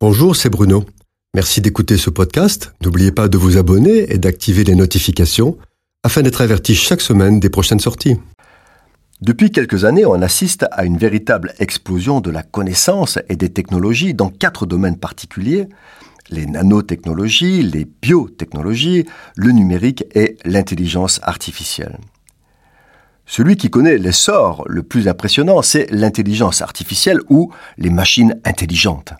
Bonjour, c'est Bruno. Merci d'écouter ce podcast. N'oubliez pas de vous abonner et d'activer les notifications afin d'être averti chaque semaine des prochaines sorties. Depuis quelques années, on assiste à une véritable explosion de la connaissance et des technologies dans quatre domaines particuliers les nanotechnologies, les biotechnologies, le numérique et l'intelligence artificielle. Celui qui connaît l'essor le plus impressionnant, c'est l'intelligence artificielle ou les machines intelligentes.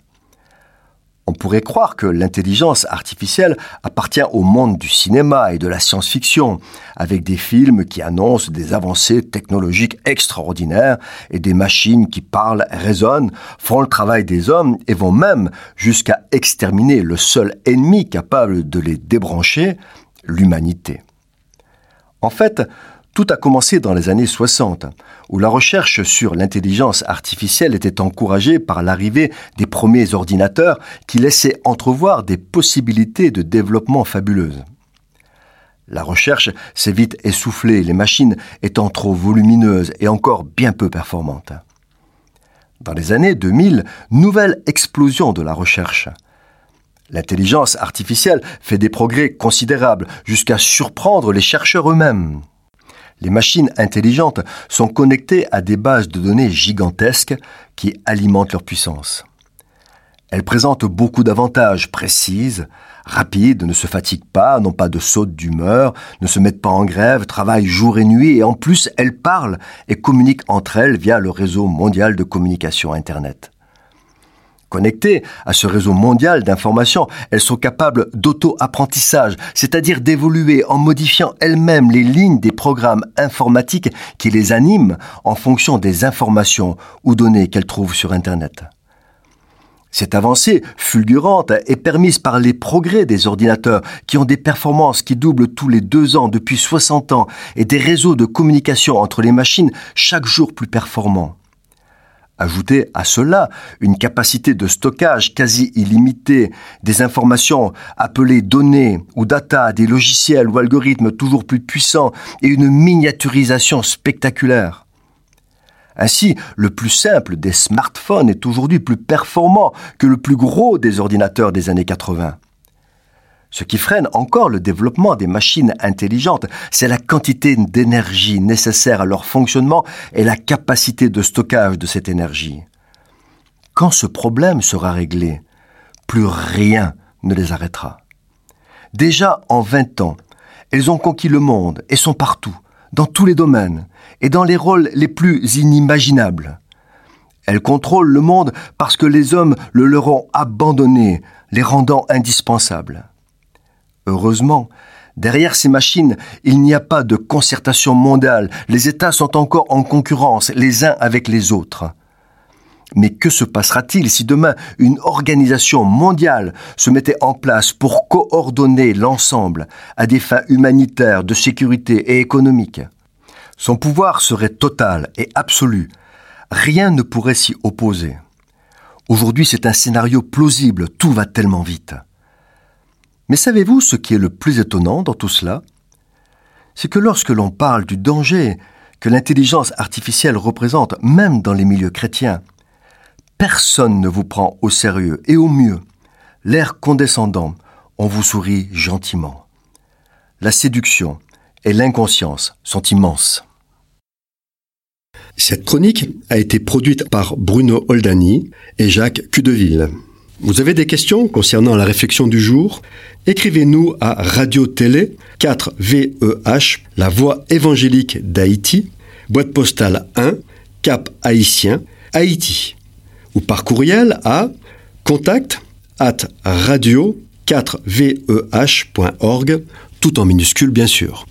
On pourrait croire que l'intelligence artificielle appartient au monde du cinéma et de la science-fiction, avec des films qui annoncent des avancées technologiques extraordinaires et des machines qui parlent, raisonnent, font le travail des hommes et vont même jusqu'à exterminer le seul ennemi capable de les débrancher, l'humanité. En fait, tout a commencé dans les années 60, où la recherche sur l'intelligence artificielle était encouragée par l'arrivée des premiers ordinateurs qui laissaient entrevoir des possibilités de développement fabuleuses. La recherche s'est vite essoufflée, les machines étant trop volumineuses et encore bien peu performantes. Dans les années 2000, nouvelle explosion de la recherche. L'intelligence artificielle fait des progrès considérables jusqu'à surprendre les chercheurs eux-mêmes. Les machines intelligentes sont connectées à des bases de données gigantesques qui alimentent leur puissance. Elles présentent beaucoup d'avantages précises, rapides, ne se fatiguent pas, n'ont pas de saute d'humeur, ne se mettent pas en grève, travaillent jour et nuit et en plus elles parlent et communiquent entre elles via le réseau mondial de communication Internet. Connectées à ce réseau mondial d'informations, elles sont capables d'auto-apprentissage, c'est-à-dire d'évoluer en modifiant elles-mêmes les lignes des programmes informatiques qui les animent en fonction des informations ou données qu'elles trouvent sur Internet. Cette avancée fulgurante est permise par les progrès des ordinateurs qui ont des performances qui doublent tous les deux ans depuis 60 ans et des réseaux de communication entre les machines chaque jour plus performants. Ajoutez à cela une capacité de stockage quasi illimitée, des informations appelées données ou data, des logiciels ou algorithmes toujours plus puissants et une miniaturisation spectaculaire. Ainsi, le plus simple des smartphones est aujourd'hui plus performant que le plus gros des ordinateurs des années 80. Ce qui freine encore le développement des machines intelligentes, c'est la quantité d'énergie nécessaire à leur fonctionnement et la capacité de stockage de cette énergie. Quand ce problème sera réglé, plus rien ne les arrêtera. Déjà en 20 ans, elles ont conquis le monde et sont partout, dans tous les domaines et dans les rôles les plus inimaginables. Elles contrôlent le monde parce que les hommes le leur ont abandonné, les rendant indispensables. Heureusement, derrière ces machines, il n'y a pas de concertation mondiale. Les États sont encore en concurrence les uns avec les autres. Mais que se passera-t-il si demain une organisation mondiale se mettait en place pour coordonner l'ensemble à des fins humanitaires, de sécurité et économiques? Son pouvoir serait total et absolu. Rien ne pourrait s'y opposer. Aujourd'hui, c'est un scénario plausible, tout va tellement vite. Mais savez-vous ce qui est le plus étonnant dans tout cela? C'est que lorsque l'on parle du danger que l'intelligence artificielle représente, même dans les milieux chrétiens, personne ne vous prend au sérieux et au mieux, l'air condescendant, on vous sourit gentiment. La séduction et l'inconscience sont immenses. Cette chronique a été produite par Bruno Oldani et Jacques Cudeville. Vous avez des questions concernant la réflexion du jour? Écrivez-nous à Radio Télé 4VEH, la voix évangélique d'Haïti, boîte postale 1, Cap Haïtien, Haïti. Ou par courriel à contact at radio 4veh.org, tout en minuscule bien sûr.